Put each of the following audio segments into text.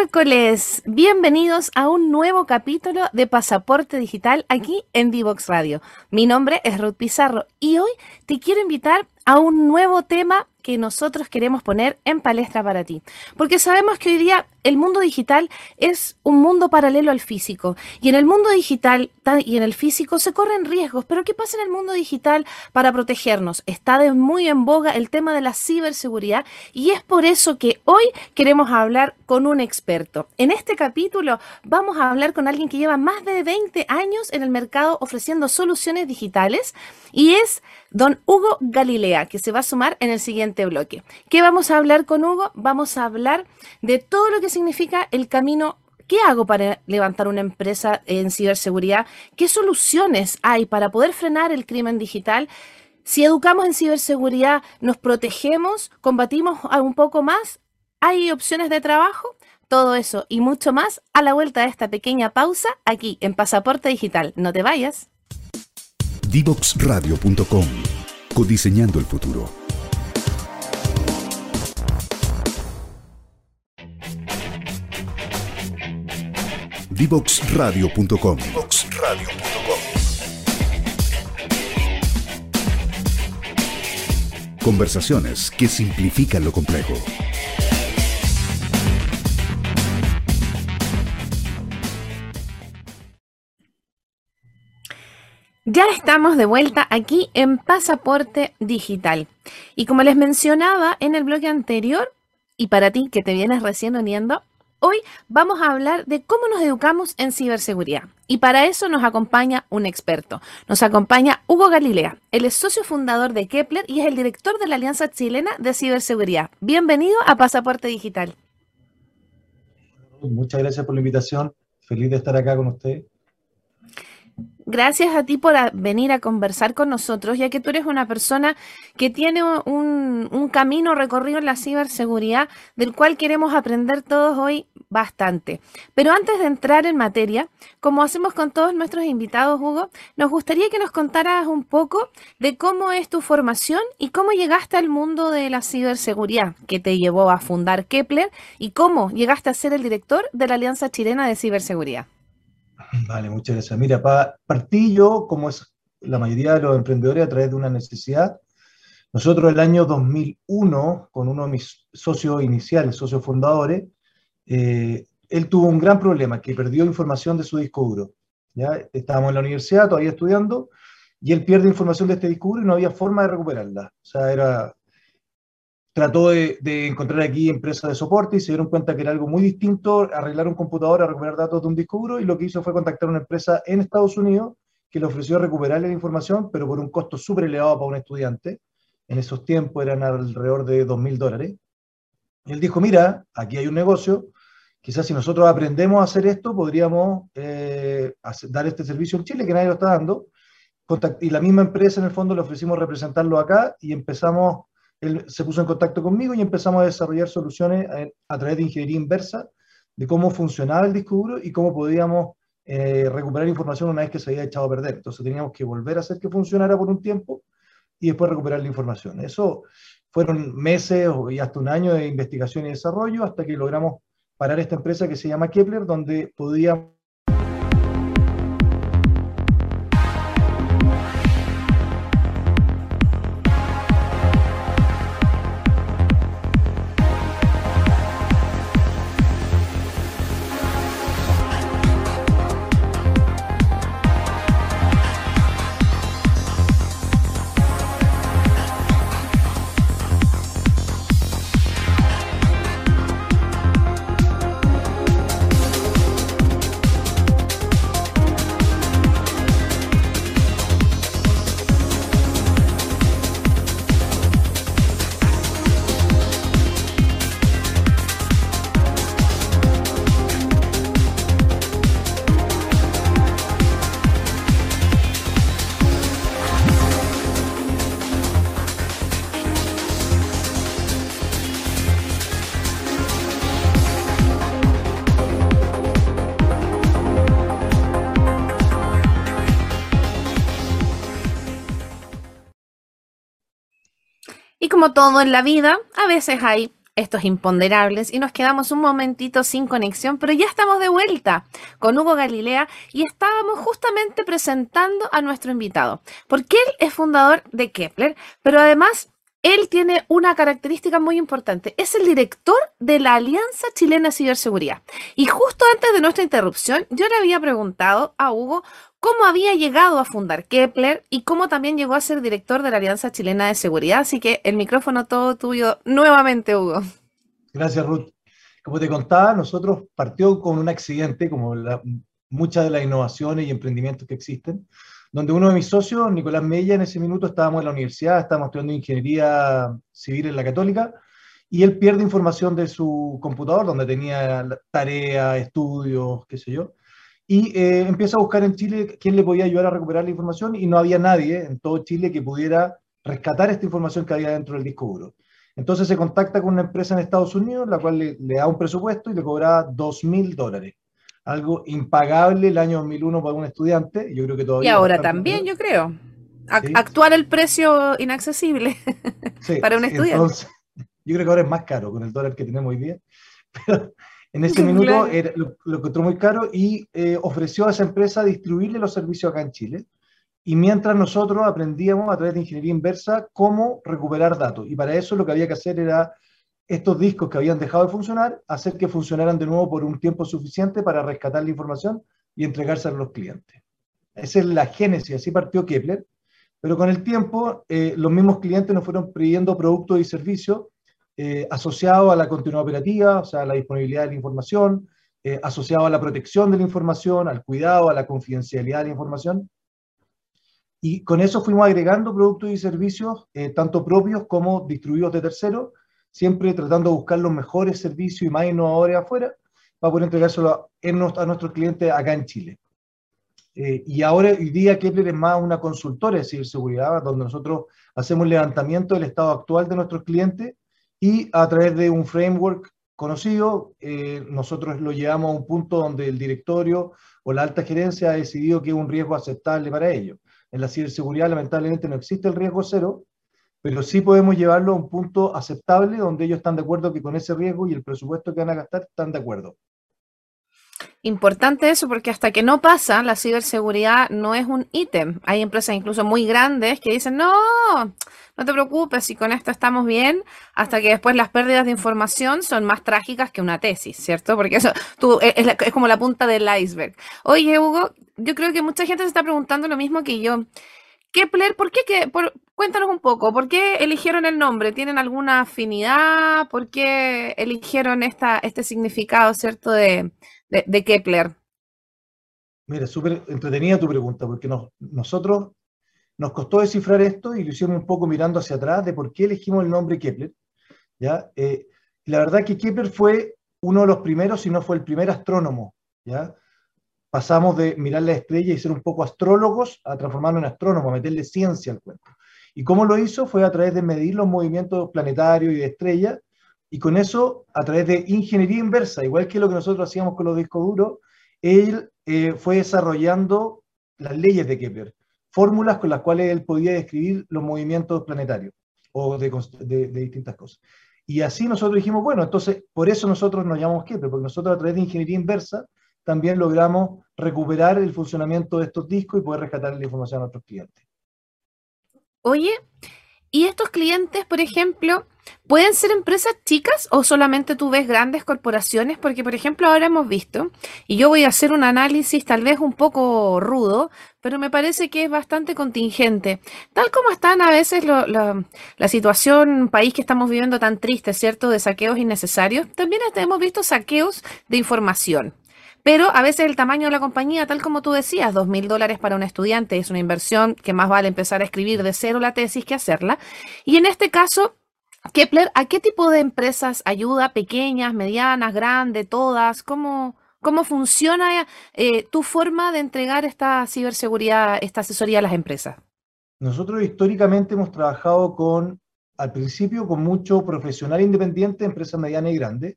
Miércoles. Bienvenidos a un nuevo capítulo de Pasaporte Digital aquí en Divox Radio. Mi nombre es Ruth Pizarro y hoy te quiero invitar a un nuevo tema que nosotros queremos poner en palestra para ti. Porque sabemos que hoy día el mundo digital es un mundo paralelo al físico. Y en el mundo digital y en el físico se corren riesgos. Pero ¿qué pasa en el mundo digital para protegernos? Está muy en boga el tema de la ciberseguridad y es por eso que hoy queremos hablar con un experto. En este capítulo vamos a hablar con alguien que lleva más de 20 años en el mercado ofreciendo soluciones digitales y es don Hugo Galilea, que se va a sumar en el siguiente bloque. ¿Qué vamos a hablar con Hugo? Vamos a hablar de todo lo que significa el camino ¿Qué hago para levantar una empresa en ciberseguridad? ¿Qué soluciones hay para poder frenar el crimen digital? Si educamos en ciberseguridad, nos protegemos, combatimos un poco más, ¿hay opciones de trabajo? Todo eso y mucho más a la vuelta de esta pequeña pausa aquí en Pasaporte Digital. No te vayas. Divoxradio.com Codiseñando el futuro. Divoxradio.com Conversaciones que simplifican lo complejo. Ya estamos de vuelta aquí en Pasaporte Digital. Y como les mencionaba en el bloque anterior, y para ti que te vienes recién uniendo, hoy vamos a hablar de cómo nos educamos en ciberseguridad. Y para eso nos acompaña un experto. Nos acompaña Hugo Galilea. Él es socio fundador de Kepler y es el director de la Alianza Chilena de Ciberseguridad. Bienvenido a Pasaporte Digital. Muchas gracias por la invitación. Feliz de estar acá con usted. Gracias a ti por venir a conversar con nosotros, ya que tú eres una persona que tiene un, camino recorrido en la ciberseguridad, del cual queremos aprender todos hoy bastante. Pero antes de entrar en materia, como hacemos con todos nuestros invitados, Hugo, nos gustaría que nos contaras un poco de cómo es tu formación y cómo llegaste al mundo de la ciberseguridad, que te llevó a fundar Kepler y cómo llegaste a ser el director de la Alianza Chilena de Ciberseguridad. Vale, muchas gracias. Mira, partí yo, como es la mayoría de los emprendedores, a través de una necesidad. Nosotros el año 2001, con uno de mis socios iniciales, socios fundadores, eh, él tuvo un gran problema, que perdió información de su disco duro. ¿ya? Estábamos en la universidad todavía estudiando, y él pierde información de este disco duro y no había forma de recuperarla. O sea, era trató de, encontrar aquí empresas de soporte y se dieron cuenta que era algo muy distinto arreglar un computador a recuperar datos de un disco duro y lo que hizo fue contactar a una empresa en Estados Unidos que le ofreció recuperarle la información, pero por un costo súper elevado para un estudiante. En esos tiempos eran alrededor de 2.000 dólares. Y él dijo, mira, aquí hay un negocio, quizás si nosotros aprendemos a hacer esto, podríamos eh, dar este servicio en Chile, que nadie lo está dando. y la misma empresa, en el fondo, le ofrecimos representarlo acá y empezamos él se puso en contacto conmigo y empezamos a desarrollar soluciones a, través de ingeniería inversa de cómo funcionaba el disco duro y cómo podíamos eh, recuperar información una vez que se había echado a perder. Entonces teníamos que volver a hacer que funcionara por un tiempo y después recuperar la información. Eso fueron meses y hasta un año de investigación y desarrollo hasta que logramos parar esta empresa que se llama Kepler, donde podíamos como todo en la vida, a veces hay estos imponderables y nos quedamos un momentito sin conexión, pero ya estamos de vuelta con Hugo Galilea y estábamos justamente presentando a nuestro invitado, porque él es fundador de Kepler, pero además él tiene una característica muy importante. Es el director de la Alianza Chilena de Ciberseguridad. Y justo antes de nuestra interrupción, yo le había preguntado a Hugo cómo había llegado a fundar Kepler y cómo también llegó a ser director de la Alianza Chilena de Seguridad. Así que el micrófono todo tuyo nuevamente, Hugo. Gracias, Ruth. Como te contaba, nosotros partió con un accidente, como muchas de las innovaciones y emprendimientos que existen donde uno de mis socios, Nicolás Mella, en ese minuto estábamos en la universidad, estábamos estudiando ingeniería civil en la Católica, y él pierde información de su computador, donde tenía tareas, estudios, qué sé yo, y eh, empieza a buscar en Chile quién le podía ayudar a recuperar la información, y no había nadie en todo Chile que pudiera rescatar esta información que había dentro del disco duro. Entonces se contacta con una empresa en Estados Unidos, la cual le, le da un presupuesto y le cobra dos mil dólares algo impagable el año 2001 para un estudiante. Yo creo que todavía. Y ahora también, yo creo. Actuar el precio inaccesible para un estudiante. yo creo que ahora es más caro con el dólar que tenemos hoy día. Pero en ese minuto lo, encontró muy caro y eh, ofreció a esa empresa distribuirle los servicios acá en Chile. Y mientras nosotros aprendíamos a través de ingeniería inversa cómo recuperar datos. Y para eso lo que había que hacer era estos discos que habían dejado de funcionar, hacer que funcionaran de nuevo por un tiempo suficiente para rescatar la información y entregarse a los clientes. Esa es la génesis, así partió Kepler, pero con el tiempo eh, los mismos clientes nos fueron pidiendo productos y servicios eh, asociados a la continuidad operativa, o sea, a la disponibilidad de la información, eh, asociados a la protección de la información, al cuidado, a la confidencialidad de la información. Y con eso fuimos agregando productos y servicios, tanto propios como distribuidos de terceros, siempre tratando de buscar los mejores servicios y más innovadores afuera para poder entregárselo a, nuestros clientes acá en Chile. Eh, y ahora, hoy día, Kepler es más una consultora de ciberseguridad, donde nosotros hacemos levantamiento del estado actual de nuestros clientes y a través de un framework conocido, eh, nosotros lo llevamos a un punto donde el directorio o la alta gerencia ha decidido que es un riesgo aceptable para ellos. En la ciberseguridad, lamentablemente, no existe el riesgo cero, pero sí podemos llevarlo a un punto aceptable donde ellos están de acuerdo que con ese riesgo y el presupuesto que van a gastar están de acuerdo. Importante eso porque hasta que no pasa, la ciberseguridad no es un ítem. Hay empresas incluso muy grandes que dicen, no, no te preocupes, si con esto estamos bien, hasta que después las pérdidas de información son más trágicas que una tesis, ¿cierto? Porque eso es, como la punta del iceberg. Oye, Hugo, yo creo que mucha gente se está preguntando lo mismo que yo. Kepler, ¿por qué? Que, por, cuéntanos un poco, ¿por qué eligieron el nombre? ¿Tienen alguna afinidad? ¿Por qué eligieron esta, este significado, cierto, de, Kepler? Mira, súper entretenida tu pregunta, porque nosotros nos costó descifrar esto y lo hicimos un poco mirando hacia atrás de por qué elegimos el nombre Kepler. ¿ya? Eh, la verdad que Kepler fue uno de los primeros, si no fue el primer astrónomo. ¿ya? pasamos de mirar la estrella y ser un poco astrólogos a transformarnos en astrónomos, a meterle ciencia al cuento. ¿Y cómo lo hizo? Fue a través de medir los movimientos planetarios y de estrellas, y con eso, a través de ingeniería inversa, igual que lo que nosotros hacíamos con los discos duros, él eh, fue desarrollando las leyes de Kepler, fórmulas con las cuales él podía describir los movimientos planetarios o de, de, de distintas cosas. Y así nosotros dijimos, bueno, entonces por eso nosotros nos llamamos Kepler, porque nosotros a través de ingeniería inversa también logramos recuperar el funcionamiento de estos discos y poder rescatar la información a nuestros clientes. Oye, ¿y estos clientes, por ejemplo, pueden ser empresas chicas o solamente tú ves grandes corporaciones? Porque, por ejemplo, ahora hemos visto, y yo voy a hacer un análisis tal vez un poco rudo, pero me parece que es bastante contingente. Tal como están a veces la, la situación, país que estamos viviendo tan triste, ¿cierto?, de saqueos innecesarios, también hemos visto saqueos de información. Pero a veces el tamaño de la compañía, tal como tú decías, dos mil dólares para un estudiante es una inversión que más vale empezar a escribir de cero la tesis que hacerla. Y en este caso, Kepler, ¿a qué tipo de empresas ayuda? ¿Pequeñas, medianas, grandes, todas? ¿Cómo, cómo funciona eh, tu forma de entregar esta ciberseguridad, esta asesoría a las empresas? Nosotros históricamente hemos trabajado con, al principio, con mucho profesional independiente, empresas medianas y grandes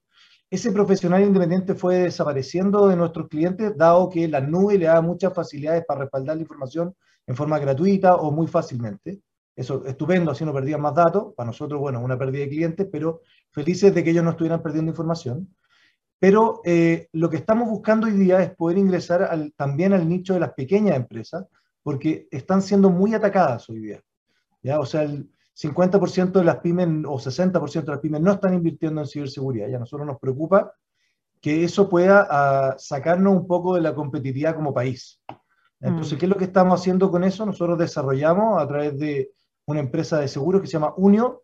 ese profesional independiente fue desapareciendo de nuestros clientes, dado que la nube le da muchas facilidades para respaldar la información en forma gratuita o muy fácilmente. Eso estupendo, así no perdían más datos. Para nosotros, bueno, una pérdida de clientes, pero felices de que ellos no estuvieran perdiendo información. Pero eh, lo que estamos buscando hoy día es poder ingresar también al nicho de las pequeñas empresas, porque están siendo muy atacadas hoy día. ¿ya? O sea, el 50% de las pymes o 60% de las pymes no están invirtiendo en ciberseguridad. Ya a nosotros nos preocupa que eso pueda ah, sacarnos un poco de la competitividad como país. Entonces, mm. ¿qué es lo que estamos haciendo con eso? Nosotros desarrollamos a través de una empresa de seguros que se llama Unio,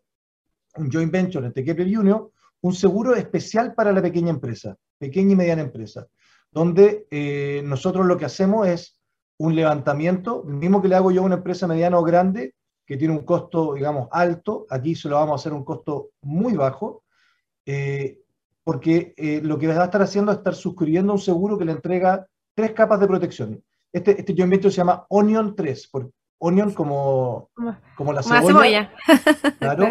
un joint venture entre Kepler y Unio, un seguro especial para la pequeña empresa, pequeña y mediana empresa, donde eh, nosotros lo que hacemos es un levantamiento, mismo que le hago yo a una empresa mediana o grande, que tiene un costo, digamos, alto, aquí se lo vamos a hacer un costo muy bajo, eh, porque eh, lo que va a estar haciendo es estar suscribiendo un seguro que le entrega tres capas de protección. Este, este joint venture se llama Onion 3, por Onion como, como la cebolla. claro,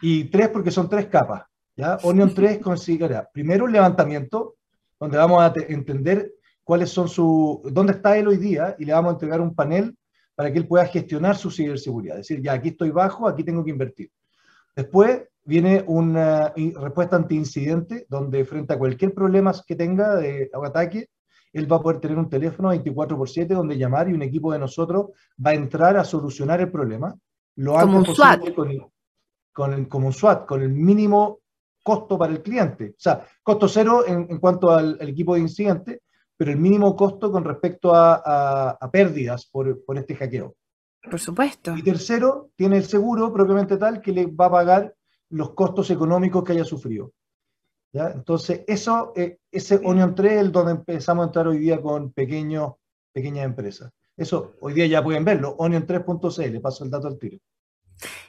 y tres porque son tres capas. ¿ya? Onion 3 considera primero un levantamiento, donde vamos a entender cuáles son su, dónde está él hoy día y le vamos a entregar un panel para que él pueda gestionar su ciberseguridad. Es decir, ya aquí estoy bajo, aquí tengo que invertir. Después viene una respuesta anti-incidente, donde frente a cualquier problema que tenga de ataque, él va a poder tener un teléfono 24 por 7 donde llamar y un equipo de nosotros va a entrar a solucionar el problema. Lo como un SWAT. Con, como un SWAT, con el mínimo costo para el cliente. O sea, costo cero en, cuanto al, equipo de incidente, pero el mínimo costo con respecto a, pérdidas por, por, este hackeo. Por supuesto. Y tercero, tiene el seguro propiamente tal que le va a pagar los costos económicos que haya sufrido. ¿Ya? Entonces, eso, eh, ese Onion 3 es el donde empezamos a entrar hoy día con pequeños, pequeñas empresas. Eso hoy día ya pueden verlo, onion3.cl, paso el dato al tiro.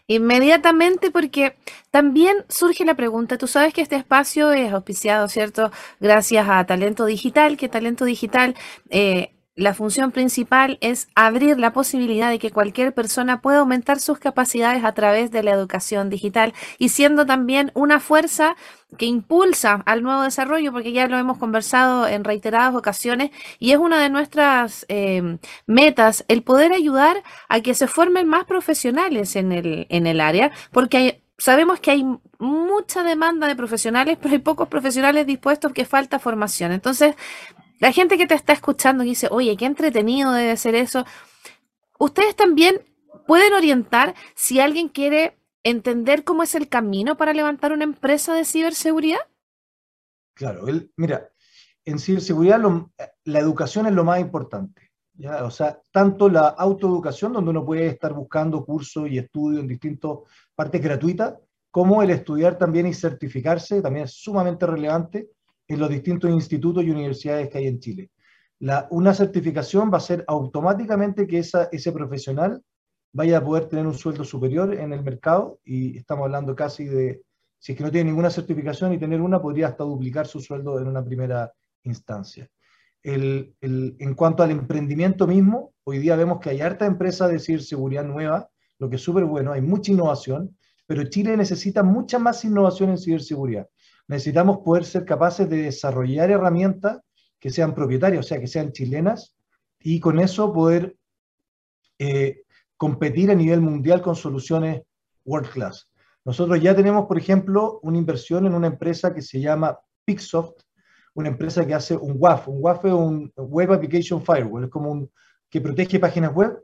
Inmediatamente porque también surge la pregunta, tú sabes que este espacio es auspiciado, ¿cierto? Gracias a Talento Digital, que Talento Digital eh, la función principal es abrir la posibilidad de que cualquier persona pueda aumentar sus capacidades a través de la educación digital y siendo también una fuerza que impulsa al nuevo desarrollo, porque ya lo hemos conversado en reiteradas ocasiones y es una de nuestras em, metas el poder ayudar a que se formen más profesionales en el, en el área, porque sabemos que hay mucha demanda de profesionales, pero hay pocos profesionales dispuestos que falta formación. Entonces, la gente que te está escuchando dice, oye, qué entretenido debe ser eso. Ustedes también pueden orientar si alguien quiere entender cómo es el camino para levantar una empresa de ciberseguridad. Claro, mira, en ciberseguridad la educación es lo más importante. ¿ya? O sea, tanto la autoeducación, donde uno puede estar buscando cursos y estudios en distintas partes gratuitas, como el estudiar también y certificarse, también es sumamente relevante en los distintos institutos y universidades que hay en Chile. La, una certificación va a ser automáticamente que esa, ese profesional vaya a poder tener un sueldo superior en el mercado y estamos hablando casi de, si es que no tiene ninguna certificación y tener una, podría hasta duplicar su sueldo en una primera instancia. El, el, en cuanto al emprendimiento mismo, hoy día vemos que hay harta empresa de ciberseguridad nueva, lo que es súper bueno, hay mucha innovación, pero Chile necesita mucha más innovación en ciberseguridad necesitamos poder ser capaces de desarrollar herramientas que sean propietarias, o sea, que sean chilenas, y con eso poder eh, competir a nivel mundial con soluciones world class. Nosotros ya tenemos, por ejemplo, una inversión en una empresa que se llama Pixsoft, una empresa que hace un WAF. Un WAF es un Web Application Firewall, es como un que protege páginas web.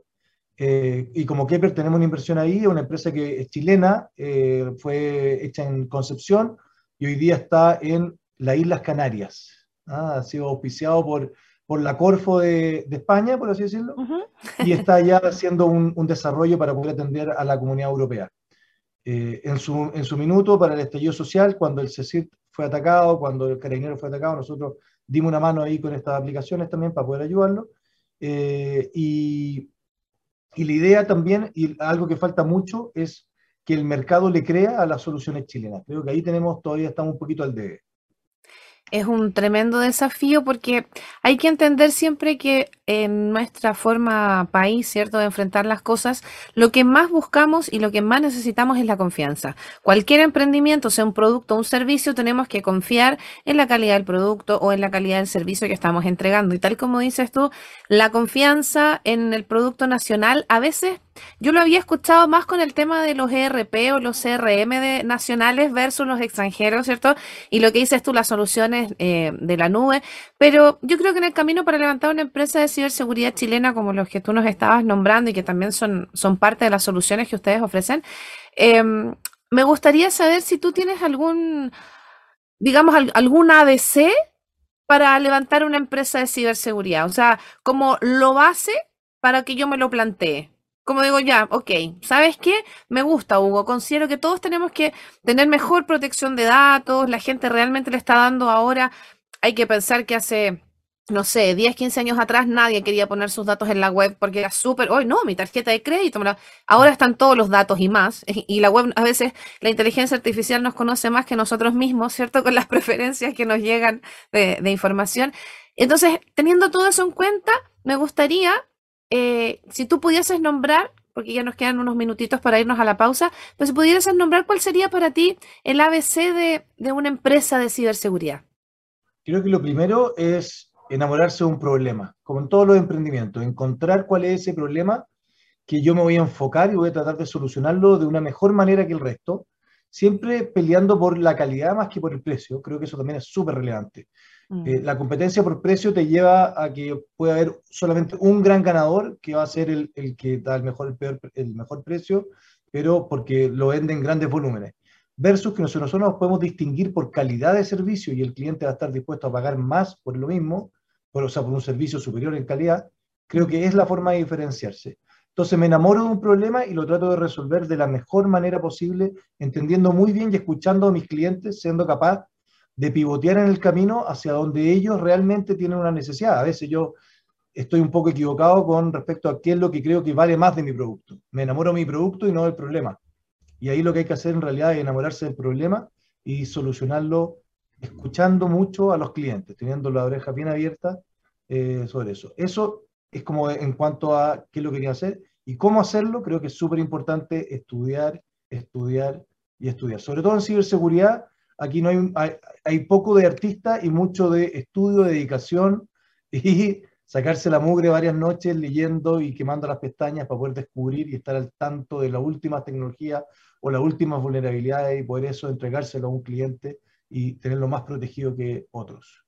Eh, y como Kepler tenemos una inversión ahí, una empresa que es chilena, eh, fue hecha en Concepción, y hoy día está en las Islas Canarias. ¿ah? Ha sido auspiciado por, por la Corfo de, España, por así decirlo, y está ya haciendo un, desarrollo para poder atender a la comunidad europea. Eh, en, su, en su minuto, para el estallido social, cuando el CECIT fue atacado, cuando el Carabinero fue atacado, nosotros dimos una mano ahí con estas aplicaciones también para poder ayudarlo. Eh, y, y la idea también, y algo que falta mucho, es que el mercado le crea a las soluciones chilenas. Creo que ahí tenemos, todavía estamos un poquito al debe es un tremendo desafío porque hay que entender siempre que en nuestra forma país, ¿cierto?, de enfrentar las cosas, lo que más buscamos y lo que más necesitamos es la confianza. Cualquier emprendimiento, sea un producto o un servicio, tenemos que confiar en la calidad del producto o en la calidad del servicio que estamos entregando. Y tal como dices tú, la confianza en el producto nacional a veces yo lo había escuchado más con el tema de los ERP o los CRM de, nacionales versus los extranjeros, ¿cierto? Y lo que dices tú, las soluciones eh, de la nube. Pero yo creo que en el camino para levantar una empresa de ciberseguridad chilena como los que tú nos estabas nombrando y que también son, son parte de las soluciones que ustedes ofrecen, em, me gustaría saber si tú tienes algún, digamos, algún ADC para levantar una empresa de ciberseguridad. O sea, como lo base para que yo me lo plantee. Como digo, ya, ok, ¿sabes qué? Me gusta, Hugo. Considero que todos tenemos que tener mejor protección de datos. La gente realmente le está dando ahora. Hay que pensar que hace no sé, 10, 15 años atrás nadie quería poner sus datos en la web porque era súper, hoy no, mi tarjeta de crédito, ahora están todos los datos y más, y la web a veces, la inteligencia artificial nos conoce más que nosotros mismos, ¿cierto? Con las preferencias que nos llegan de, información. Entonces, teniendo todo eso en cuenta, me gustaría, eh, si tú pudieses nombrar, porque ya nos quedan unos minutitos para irnos a la pausa, pero si pudieras nombrar cuál sería para ti el ABC de, de una empresa de ciberseguridad. Creo que lo primero es enamorarse de un problema, como en todos los emprendimientos, encontrar cuál es ese problema que yo me voy a enfocar y voy a tratar de solucionarlo de una mejor manera que el resto, siempre peleando por la calidad más que por el precio. Creo que eso también es súper relevante. Mm. Eh, la competencia por precio te lleva a que pueda haber solamente un gran ganador que va a ser el, el que da el mejor, el, el mejor precio, pero porque lo vende en grandes volúmenes versus que nosotros nos podemos distinguir por calidad de servicio y el cliente va a estar dispuesto a pagar más por lo mismo, por, o sea, por un servicio superior en calidad, creo que es la forma de diferenciarse. Entonces me enamoro de un problema y lo trato de resolver de la mejor manera posible, entendiendo muy bien y escuchando a mis clientes, siendo capaz de pivotear en el camino hacia donde ellos realmente tienen una necesidad. A veces yo estoy un poco equivocado con respecto a qué es lo que creo que vale más de mi producto. Me enamoro de mi producto y no del problema. Y ahí lo que hay que hacer en realidad es enamorarse del problema y solucionarlo escuchando mucho a los clientes, teniendo la oreja bien abierta eh, sobre eso. Eso es como en cuanto a qué es lo que quería hacer y cómo hacerlo, creo que es súper importante estudiar, estudiar y estudiar. Sobre todo en ciberseguridad, aquí no hay, hay, poco de artista y mucho de estudio, dedicación y sacarse la mugre varias noches leyendo y quemando las pestañas para poder descubrir y estar al tanto de las últimas tecnologías o las últimas vulnerabilidades y poder eso entregárselo a un cliente y tenerlo más protegido que otros.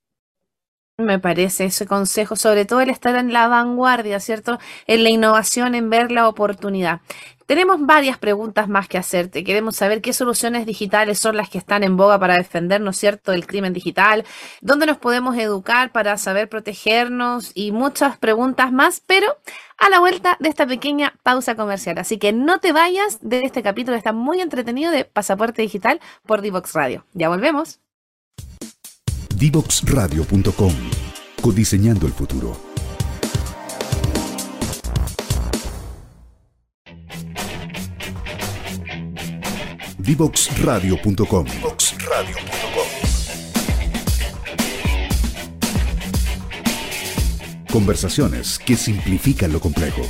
Me parece ese consejo, sobre todo el estar en la vanguardia, ¿cierto? En la innovación, en ver la oportunidad. Tenemos varias preguntas más que hacerte. Queremos saber qué soluciones digitales son las que están en boga para defendernos, ¿cierto?, del crimen digital, dónde nos podemos educar para saber protegernos y muchas preguntas más, pero a la vuelta de esta pequeña pausa comercial. Así que no te vayas de este capítulo, está muy entretenido de Pasaporte Digital por Divox Radio. Ya volvemos. Divoxradio.com. Codiseñando el futuro. Divoxradio.com. Conversaciones que simplifican lo complejo.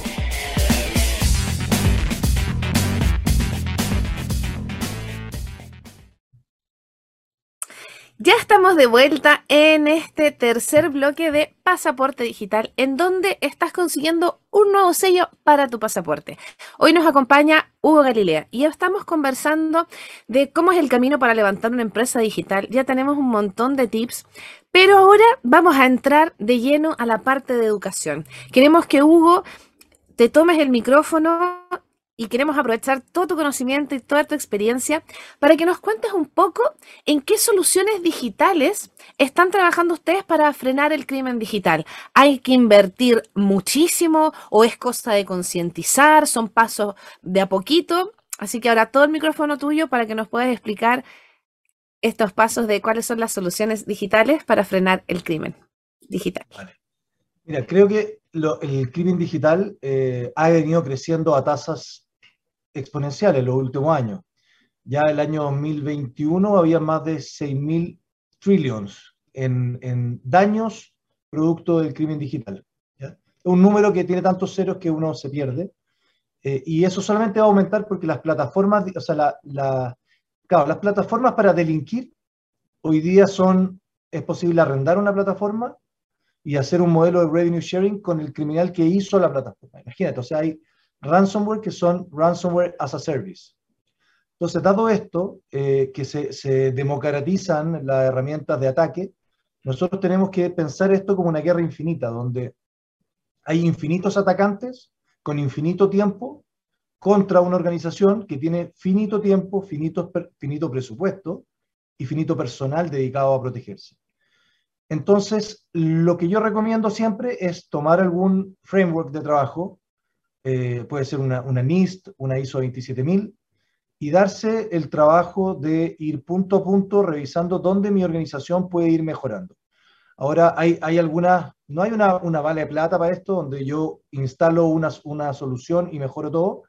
Estamos de vuelta en este tercer bloque de Pasaporte Digital, en donde estás consiguiendo un nuevo sello para tu pasaporte. Hoy nos acompaña Hugo Galilea y estamos conversando de cómo es el camino para levantar una empresa digital. Ya tenemos un montón de tips, pero ahora vamos a entrar de lleno a la parte de educación. Queremos que Hugo te tomes el micrófono y queremos aprovechar todo tu conocimiento y toda tu experiencia para que nos cuentes un poco en qué soluciones digitales están trabajando ustedes para frenar el crimen digital. ¿Hay que invertir muchísimo o es cosa de concientizar? ¿Son pasos de a poquito? Así que ahora todo el micrófono tuyo para que nos puedas explicar estos pasos de cuáles son las soluciones digitales para frenar el crimen digital. Mira, creo que el crimen digital eh, ha venido creciendo a tasas exponenciales los últimos años. Ya el año 2021 había más de 6.000 trillions en, en, daños producto del crimen digital. Un número que tiene tantos ceros que uno se pierde. Eh, y eso solamente va a aumentar porque las plataformas, o sea, las plataformas para delinquir hoy día son, es posible arrendar una plataforma y hacer un modelo de revenue sharing con el criminal que hizo la plataforma. Imagínate, o sea, hay ransomware que son ransomware as a service. Entonces, dado esto, eh, que se, se, democratizan las herramientas de ataque, nosotros tenemos que pensar esto como una guerra infinita, donde hay infinitos atacantes con infinito tiempo contra una organización que tiene finito tiempo, finito, finito presupuesto y finito personal dedicado a protegerse. Entonces, lo que yo recomiendo siempre es tomar algún framework de trabajo, eh, puede ser una, una, NIST, una ISO 27000, y darse el trabajo de ir punto a punto revisando dónde mi organización puede ir mejorando. Ahora, hay, hay algunas, no hay una, una bala de plata para esto, donde yo instalo una, una solución y mejoro todo,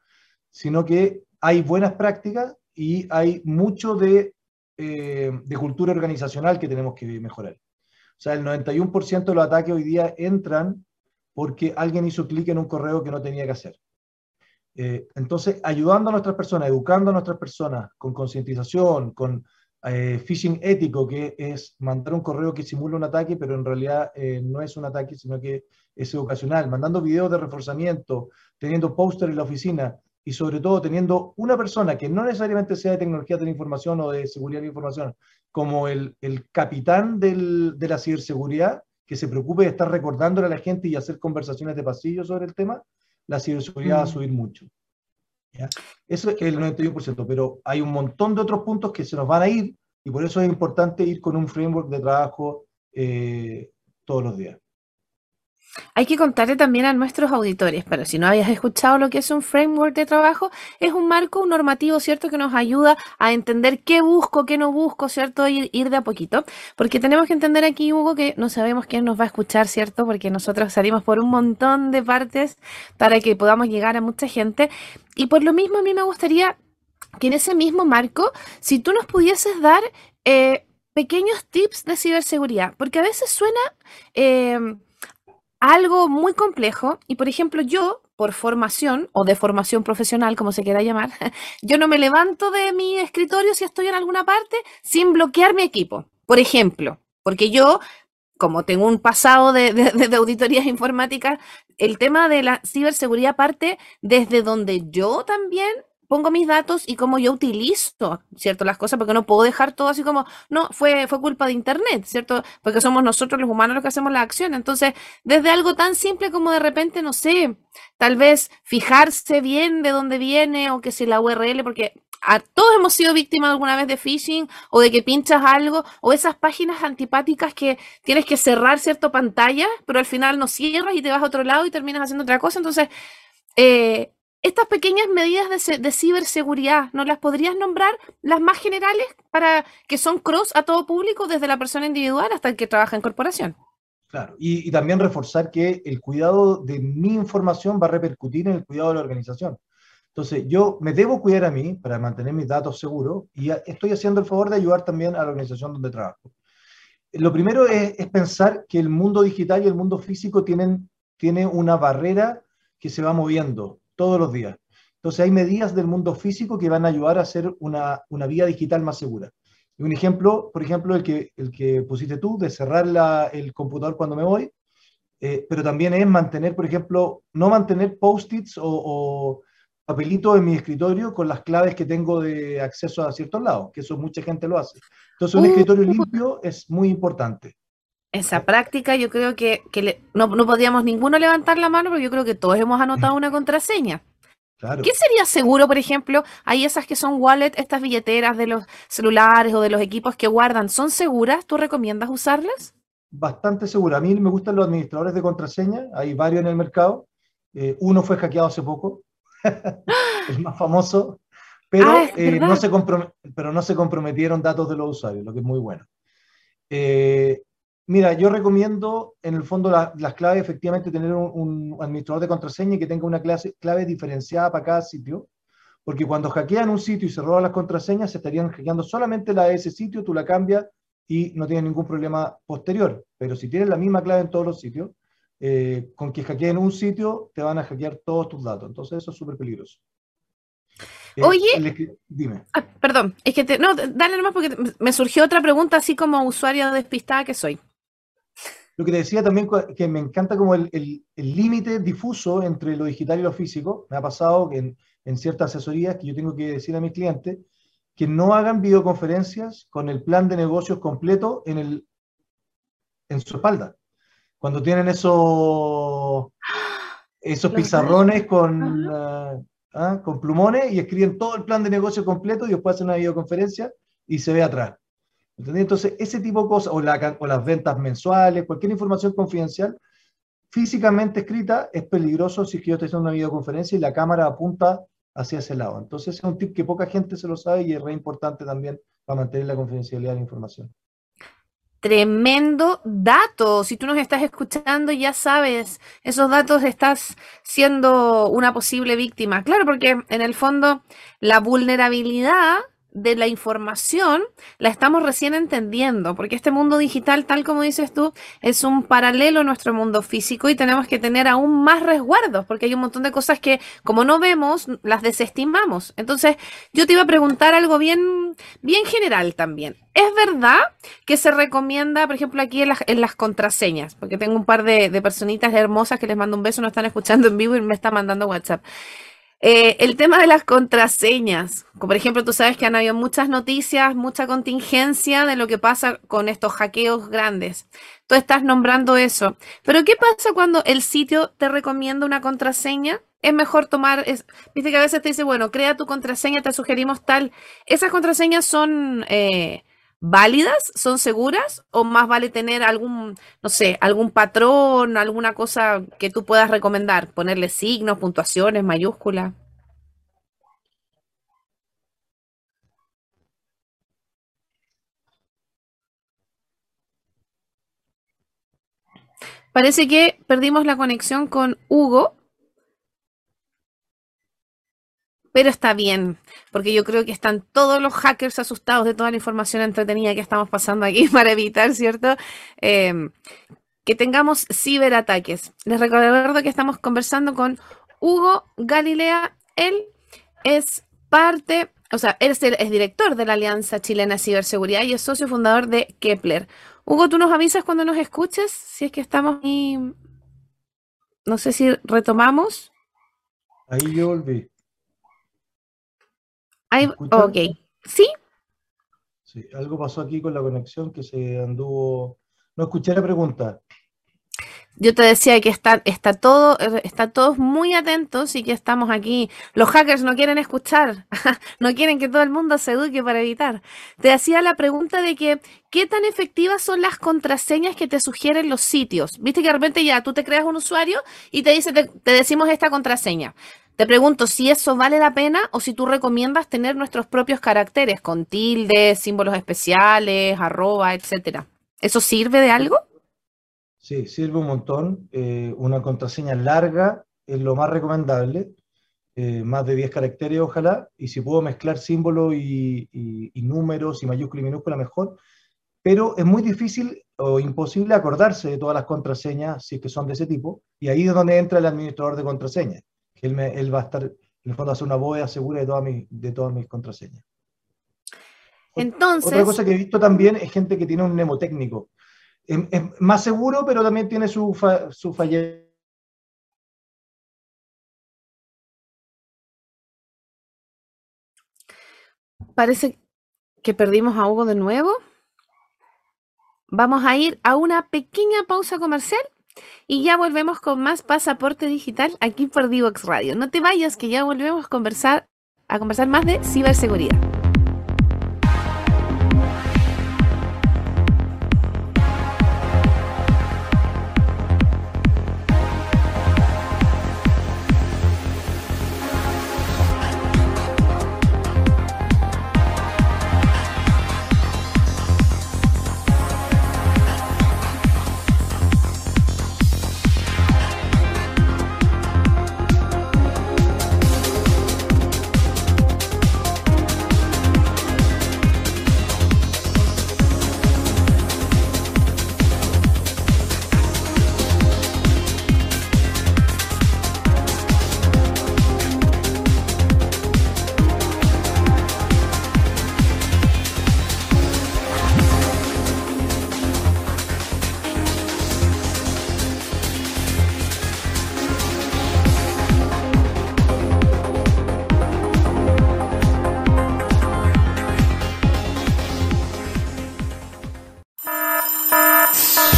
sino que hay buenas prácticas y hay mucho de, eh, de cultura organizacional que tenemos que mejorar. O sea, el 91% de los ataques hoy día entran porque alguien hizo clic en un correo que no tenía que hacer. Eh, entonces, ayudando a nuestras personas, educando a nuestras personas con concientización, con eh, phishing ético, que es mandar un correo que simula un ataque, pero en realidad eh, no es un ataque, sino que es educacional, mandando videos de reforzamiento, teniendo póster en la oficina y sobre todo teniendo una persona que no necesariamente sea de tecnología de la información o de seguridad de la información, como el, capitán de la ciberseguridad, que se preocupe de estar recordándole a la gente y hacer conversaciones de pasillo sobre el tema, la ciberseguridad va a mm. subir mucho. ¿ya? Eso es el 91%, pero hay un montón de otros puntos que se nos van a ir y por eso es importante ir con un framework de trabajo eh, todos los días. Hay que contarle también a nuestros auditores, pero si no habías escuchado lo que es un framework de trabajo, es un marco un normativo, ¿cierto?, que nos ayuda a entender qué busco, qué no busco, ¿cierto?, ir, ir de a poquito. Porque tenemos que entender aquí, Hugo, que no sabemos quién nos va a escuchar, ¿cierto? Porque nosotros salimos por un montón de partes para que podamos llegar a mucha gente. Y por lo mismo, a mí me gustaría que en ese mismo marco, si tú nos pudieses dar eh, pequeños tips de ciberseguridad, porque a veces suena... Eh, algo muy complejo y, por ejemplo, yo, por formación o de formación profesional, como se quiera llamar, yo no me levanto de mi escritorio si estoy en alguna parte sin bloquear mi equipo, por ejemplo, porque yo, como tengo un pasado de, de, de auditorías informáticas, el tema de la ciberseguridad parte desde donde yo también pongo mis datos y cómo yo utilizo, ¿cierto? Las cosas, porque no puedo dejar todo así como, no, fue, fue culpa de Internet, ¿cierto? Porque somos nosotros los humanos los que hacemos la acción. Entonces, desde algo tan simple como de repente, no sé, tal vez fijarse bien de dónde viene o que si la URL, porque a, todos hemos sido víctimas alguna vez de phishing o de que pinchas algo o esas páginas antipáticas que tienes que cerrar cierta pantalla, pero al final no cierras y te vas a otro lado y terminas haciendo otra cosa. Entonces, eh, estas pequeñas medidas de, ciberseguridad, ¿no las podrías nombrar las más generales para que son cross a todo público, desde la persona individual hasta el que trabaja en corporación? Claro, y, también reforzar que el cuidado de mi información va a repercutir en el cuidado de la organización. Entonces, yo me debo cuidar a mí para mantener mis datos seguros y estoy haciendo el favor de ayudar también a la organización donde trabajo. Lo primero es, es pensar que el mundo digital y el mundo físico tienen, tiene una barrera que se va moviendo todos los días. Entonces hay medidas del mundo físico que van a ayudar a hacer una, una vía digital más segura. Y un ejemplo, por ejemplo, el que, el que pusiste tú, de cerrar la, el computador cuando me voy, eh, pero también es mantener, por ejemplo, no mantener post-its o, o papelitos en mi escritorio con las claves que tengo de acceso a ciertos lados, que eso mucha gente lo hace. Entonces un uh, escritorio limpio es muy importante. Esa práctica yo creo que, que le, no, no, podíamos ninguno levantar la mano, pero yo creo que todos hemos anotado una contraseña. Claro. ¿Qué sería seguro, por ejemplo? Hay esas que son wallet, estas billeteras de los celulares o de los equipos que guardan, ¿son seguras? ¿Tú recomiendas usarlas? Bastante segura. A mí me gustan los administradores de contraseña, hay varios en el mercado. Eh, uno fue hackeado hace poco, el más famoso, pero, ah, eh, no se pero no se comprometieron datos de los usuarios, lo que es muy bueno. Eh, Mira, yo recomiendo en el fondo la, las claves, efectivamente, tener un, un, administrador de contraseña que tenga una clase, clave diferenciada para cada sitio, porque cuando hackean un sitio y se roban las contraseñas, se estarían hackeando solamente la de ese sitio, tú la cambias y no tienes ningún problema posterior. Pero si tienes la misma clave en todos los sitios, eh, con que hackeen un sitio, te van a hackear todos tus datos. Entonces eso es súper peligroso. Eh, Oye, dime. Ah, perdón, es que te, no, dale nomás porque me surgió otra pregunta así como usuario despistada que soy. Lo que te decía también, que me encanta como el límite difuso entre lo digital y lo físico. Me ha pasado que en, en ciertas asesorías que yo tengo que decir a mis clientes que no hagan videoconferencias con el plan de negocios completo en, el, en su espalda. Cuando tienen esos, esos pizarrones con, ah, ah, con plumones y escriben todo el plan de negocio completo y después hacen una videoconferencia y se ve atrás. Entonces, ese tipo de cosas, o, o las ventas mensuales, cualquier información confidencial, físicamente escrita, es peligroso si es que yo estoy haciendo una videoconferencia y la cámara apunta hacia ese lado. Entonces, es un tip que poca gente se lo sabe y es re importante también para mantener la confidencialidad de la información. Tremendo dato. Si tú nos estás escuchando, ya sabes, esos datos estás siendo una posible víctima. Claro, porque en el fondo la vulnerabilidad de la información la estamos recién entendiendo, porque este mundo digital, tal como dices tú, es un paralelo a nuestro mundo físico y tenemos que tener aún más resguardos, porque hay un montón de cosas que como no vemos, las desestimamos. Entonces, yo te iba a preguntar algo bien, bien general también. ¿Es verdad que se recomienda, por ejemplo, aquí en las, contraseñas? Porque tengo un par de, de personitas hermosas que les mando un beso, no están escuchando en vivo y me están mandando WhatsApp. Eh, el tema de las contraseñas, como por ejemplo, tú sabes que han habido muchas noticias, mucha contingencia de lo que pasa con estos hackeos grandes. Tú estás nombrando eso. Pero ¿qué pasa cuando el sitio te recomienda una contraseña? Es mejor tomar, es, viste que a veces te dice, bueno, crea tu contraseña, te sugerimos tal. Esas contraseñas son... Eh, válidas, son seguras o más vale tener algún, no sé, algún patrón, alguna cosa que tú puedas recomendar, ponerle signos, puntuaciones, mayúsculas. Parece que perdimos la conexión con Hugo. Pero está bien, porque yo creo que están todos los hackers asustados de toda la información entretenida que estamos pasando aquí para evitar, ¿cierto? Em, que tengamos ciberataques. Les recuerdo que estamos conversando con Hugo Galilea. Él es parte, o sea, él es, es director de la Alianza Chilena de Ciberseguridad y es socio fundador de Kepler. Hugo, tú nos avisas cuando nos escuches, si es que estamos ahí. No sé si retomamos. Ahí yo volví ok. ¿Sí? Sí, algo pasó aquí con la conexión que se anduvo. No escuché la pregunta. Yo te decía que está, está todo, está todos muy atentos y que estamos aquí. Los hackers no quieren escuchar, no quieren que todo el mundo se eduque para evitar. Te hacía la pregunta de que, ¿qué tan efectivas son las contraseñas que te sugieren los sitios? Viste que de repente ya tú te creas un usuario y te dice, te decimos esta contraseña. Te pregunto si eso vale la pena o si tú recomiendas tener nuestros propios caracteres con tildes, símbolos especiales, arroba, etcétera. ¿Eso sirve de algo? Sí, sirve un montón. Eh, una contraseña larga es lo más recomendable, eh, más de 10 caracteres ojalá, y si puedo mezclar símbolos y, números y mayúsculas y minúsculas mejor, pero es muy difícil o imposible acordarse de todas las contraseñas si es que son de ese tipo, y ahí es donde entra el administrador de contraseñas él, va a estar, en el fondo, hacer una bóveda segura de todas mis, de todas mis contraseñas. Entonces. Otra cosa que he visto también es gente que tiene un mnemotécnico. Es, es más seguro, pero también tiene su, su Parece que perdimos a Hugo de nuevo. Vamos a ir a una pequeña pausa comercial y ya volvemos con más pasaporte digital aquí por Divox Radio. No te vayas, que ya volvemos a conversar, a conversar más de ciberseguridad.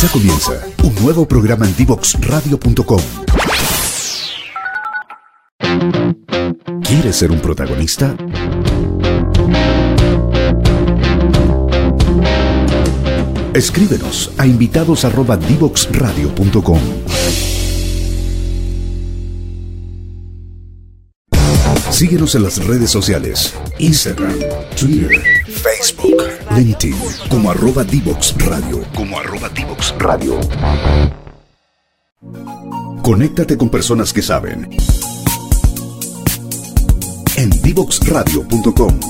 Ya comienza un nuevo programa en divoxradio.com. ¿Quieres ser un protagonista? Escríbenos a invitados@divoxradio.com. Síguenos en las redes sociales, Instagram, Twitter, Facebook, LinkedIn, como arroba Divox Radio, como arroba Divox Radio. Conéctate con personas que saben. En divoxradio.com.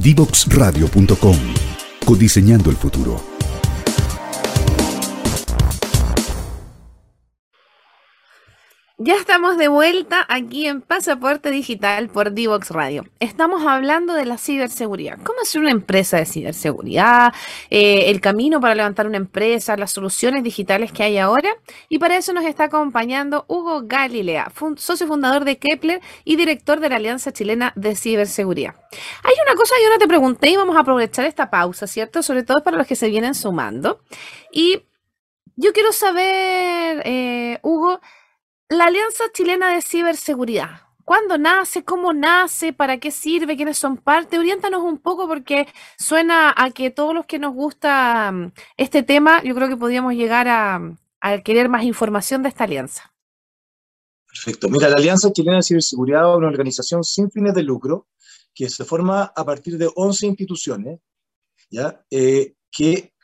Divoxradio.com. Codiseñando el futuro. Ya estamos de vuelta aquí en Pasaporte Digital por Divox Radio. Estamos hablando de la ciberseguridad. ¿Cómo hacer una empresa de ciberseguridad? Eh, el camino para levantar una empresa, las soluciones digitales que hay ahora. Y para eso nos está acompañando Hugo Galilea, socio fundador de Kepler y director de la Alianza Chilena de Ciberseguridad. Hay una cosa que yo no te pregunté y vamos a aprovechar esta pausa, ¿cierto? Sobre todo para los que se vienen sumando. Y yo quiero saber, eh, Hugo, la Alianza Chilena de Ciberseguridad. ¿Cuándo nace? ¿Cómo nace? ¿Para qué sirve? ¿Quiénes son parte? Oriéntanos un poco porque suena a que todos los que nos gusta mm, este tema, yo creo que podríamos llegar a, querer más información de esta alianza. Perfecto. Mira, la Alianza Chilena de Ciberseguridad es una organización sin fines de lucro que se forma a partir de 11 instituciones, ¿ya? Eh, que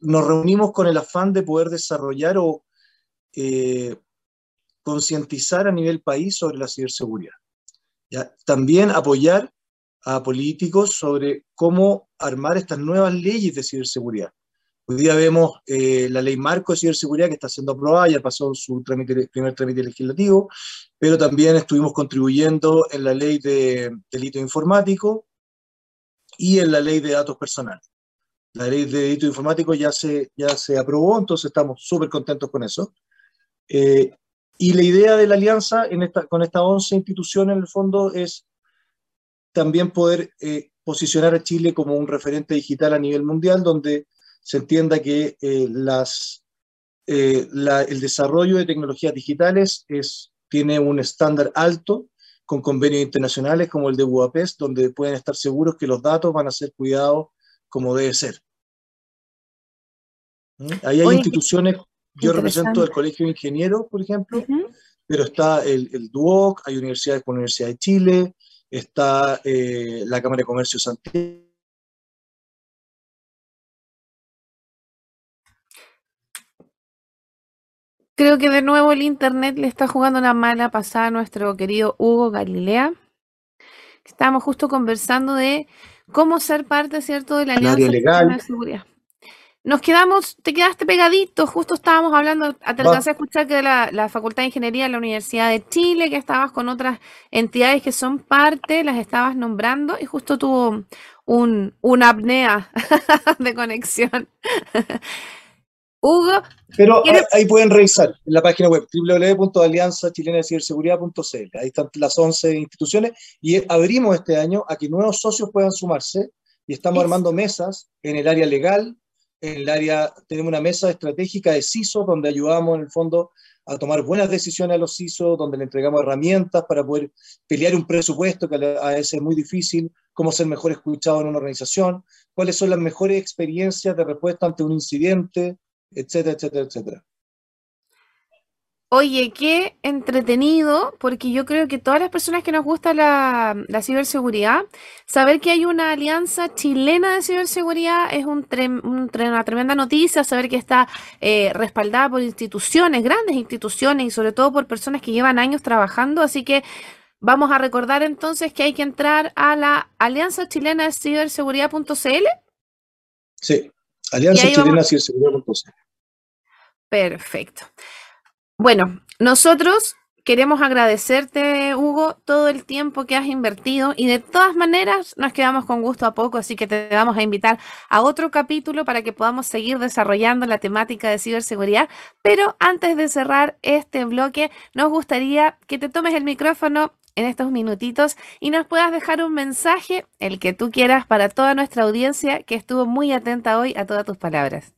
nos reunimos con el afán de poder desarrollar o eh, concientizar a nivel país sobre la ciberseguridad. También apoyar a políticos sobre cómo armar estas nuevas leyes de ciberseguridad. Hoy día vemos eh, la ley marco de ciberseguridad que está siendo aprobada, ya pasó su primer trámite legislativo, pero también estuvimos contribuyendo en la ley de delito informático y en la ley de datos personales. La ley de delito informático ya se, ya se aprobó, entonces estamos súper contentos con eso. Eh, y la idea de la alianza en esta, con estas 11 instituciones, en el fondo, es también poder eh, posicionar a Chile como un referente digital a nivel mundial, donde se entienda que eh, las, eh, el desarrollo de tecnologías digitales es, tiene un estándar alto, con convenios internacionales como el de Budapest, donde pueden estar seguros que los datos van a ser cuidados como debe ser. ¿Mm? Ahí hay instituciones yo represento el Colegio de Ingenieros, por ejemplo, pero está el, el, DUOC, hay universidades como la Universidad de Chile, está eh, la Cámara de Comercio Santiago. Creo que de nuevo el Internet le está jugando una mala pasada a nuestro querido Hugo Galilea. Estábamos justo conversando de cómo ser parte, ¿cierto?, de la Alianza de Seguridad. Nos quedamos, te quedaste pegadito, justo estábamos hablando, te alcancé a escuchar que la, la Facultad de Ingeniería de la Universidad de Chile, que estabas con otras entidades que son parte, las estabas nombrando y justo tuvo un, una apnea de conexión. Hugo. Pero ahí pueden revisar en la página web www.alianzachilenasiberseguridad.cl. Ahí están las 11 instituciones y abrimos este año a que nuevos socios puedan sumarse y estamos armando mesas en el área legal, en el área, tenemos una mesa estratégica de CISO donde ayudamos en el fondo a tomar buenas decisiones a los CISO, donde le entregamos herramientas para poder pelear un presupuesto que a veces es muy difícil, cómo ser mejor escuchado en una organización, cuáles son las mejores experiencias de respuesta ante un incidente, etcétera, etcétera, etcétera. Oye, qué entretenido, porque yo creo que todas las personas que nos gusta la, ciberseguridad, saber que hay una alianza chilena de ciberseguridad es un, una tremenda noticia, saber que está eh, respaldada por instituciones, grandes instituciones y sobre todo por personas que llevan años trabajando, así que vamos a recordar entonces que hay que entrar a la Alianza Chilena de Ciberseguridad.cl. Sí, Alianza Chilena de Ciberseguridad.cl. Perfecto. Bueno, nosotros queremos agradecerte, Hugo, todo el tiempo que has invertido y de todas maneras nos quedamos con gusto a poco, así que te vamos a invitar a otro capítulo para que podamos seguir desarrollando la temática de ciberseguridad. Pero antes de cerrar este bloque, nos gustaría que te tomes el micrófono en estos minutitos y nos puedas dejar un mensaje, el que tú quieras, para toda nuestra audiencia que estuvo muy atenta hoy a todas tus palabras.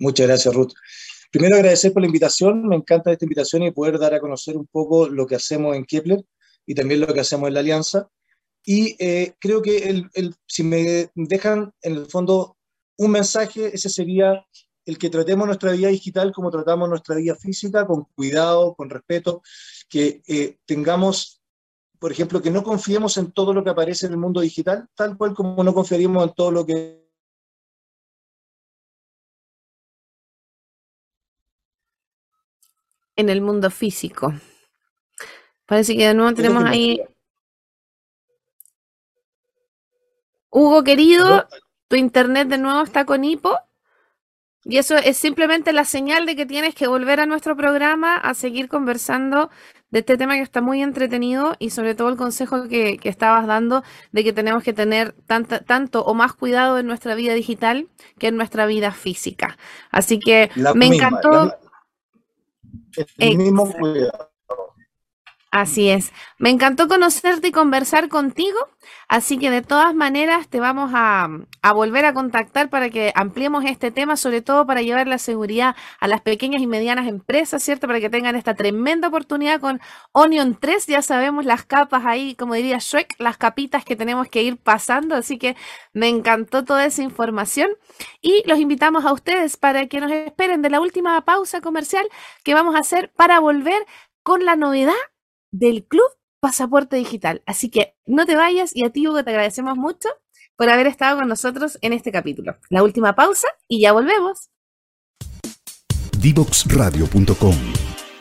Muchas gracias, Ruth. Primero agradecer por la invitación, me encanta esta invitación y poder dar a conocer un poco lo que hacemos en Kepler y también lo que hacemos en la Alianza. Y eh, creo que el, si me dejan en el fondo un mensaje, ese sería el que tratemos nuestra vida digital como tratamos nuestra vida física, con cuidado, con respeto, que eh, tengamos, por ejemplo, que no confiemos en todo lo que aparece en el mundo digital, tal cual como no confiaríamos en todo lo que... En el mundo físico. Parece que de nuevo tenemos ahí... Hugo, querido, tu internet de nuevo está con hipo. Y eso es simplemente la señal de que tienes que volver a nuestro programa a seguir conversando de este tema que está muy entretenido y sobre todo el consejo que, estabas dando de que tenemos que tener tanto o más cuidado en nuestra vida digital que en nuestra vida física. Así que me encantó. El mismo cuidado. Así es. Me encantó conocerte y conversar contigo, así que de todas maneras te vamos a, volver a contactar para que ampliemos este tema, sobre todo para llevar la seguridad a las pequeñas y medianas empresas, ¿cierto? Para que tengan esta tremenda oportunidad con Onion 3. Ya sabemos las capas ahí, como diría Shrek, las capitas que tenemos que ir pasando, así que me encantó toda esa información y los invitamos a ustedes para que nos esperen de la última pausa comercial que vamos a hacer para volver con la novedad del Club Pasaporte Digital. Así que no te vayas y a ti, Hugo, te agradecemos mucho por haber estado con nosotros en este capítulo. La última pausa y ya volvemos. Divoxradio.com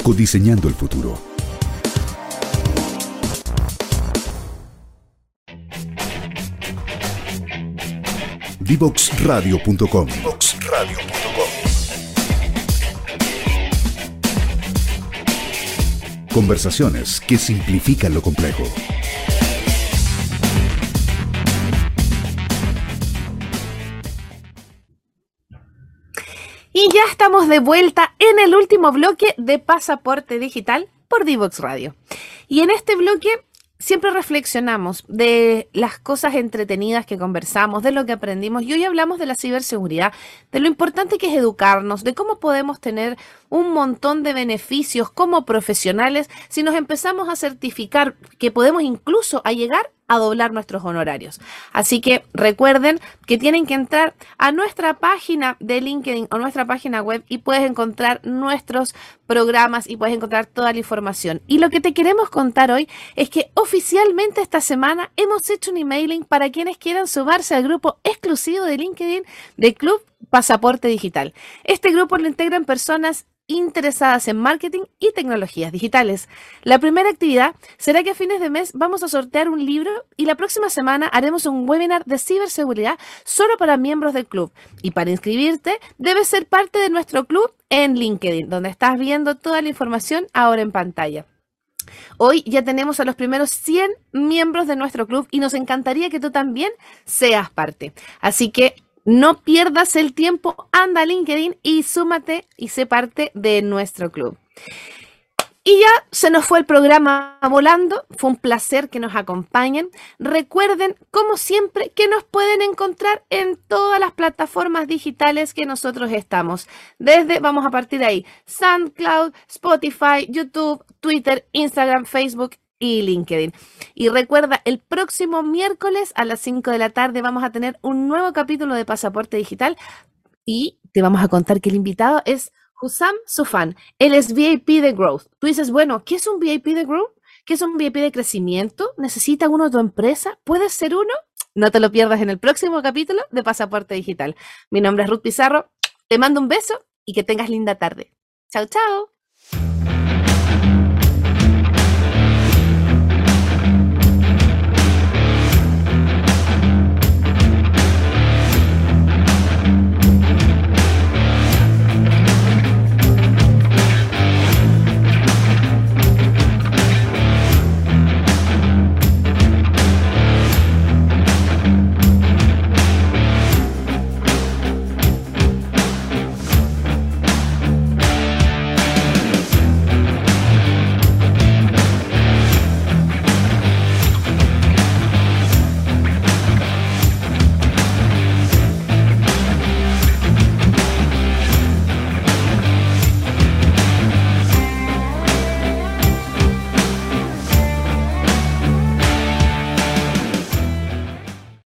Codiseñando el futuro. Divoxradio.com Conversaciones que simplifican lo complejo. Y ya estamos de vuelta en el último bloque de Pasaporte Digital por Divox Radio. Y en este bloque siempre reflexionamos de las cosas entretenidas que conversamos, de lo que aprendimos y hoy hablamos de la ciberseguridad, de lo importante que es educarnos, de cómo podemos tener un montón de beneficios como profesionales si nos empezamos a certificar que podemos incluso a llegar a doblar nuestros honorarios. Así que recuerden que tienen que entrar a nuestra página de LinkedIn o nuestra página web y puedes encontrar nuestros programas y puedes encontrar toda la información. Y lo que te queremos contar hoy es que oficialmente esta semana hemos hecho un emailing para quienes quieran sumarse al grupo exclusivo de LinkedIn de Club Pasaporte Digital. Este grupo lo integran personas interesadas en marketing y tecnologías digitales. La primera actividad será que a fines de mes vamos a sortear un libro y la próxima semana haremos un webinar de ciberseguridad solo para miembros del club. Y para inscribirte, debes ser parte de nuestro club en LinkedIn, donde estás viendo toda la información ahora en pantalla. Hoy ya tenemos a los primeros 100 miembros de nuestro club y nos encantaría que tú también seas parte. Así que no pierdas el tiempo, anda a LinkedIn y súmate y sé parte de nuestro club. Y ya se nos fue el programa volando. Fue un placer que nos acompañen. Recuerden, como siempre, que nos pueden encontrar en todas las plataformas digitales que nosotros estamos. Desde, vamos a partir de ahí, SoundCloud, Spotify, YouTube, Twitter, Instagram, Facebook y LinkedIn. Y recuerda, el próximo miércoles a las 5 de la tarde vamos a tener un nuevo capítulo de Pasaporte Digital y te vamos a contar que el invitado es Hussam Sufan. Él es VIP de Growth. Tú dices, bueno, ¿qué es un VIP de Growth? ¿Qué es un VIP de crecimiento? ¿Necesita uno de tu empresa? ¿Puedes ser uno? No te lo pierdas en el próximo capítulo de Pasaporte Digital. Mi nombre es Ruth Pizarro. Te mando un beso y que tengas linda tarde. Chao, chao.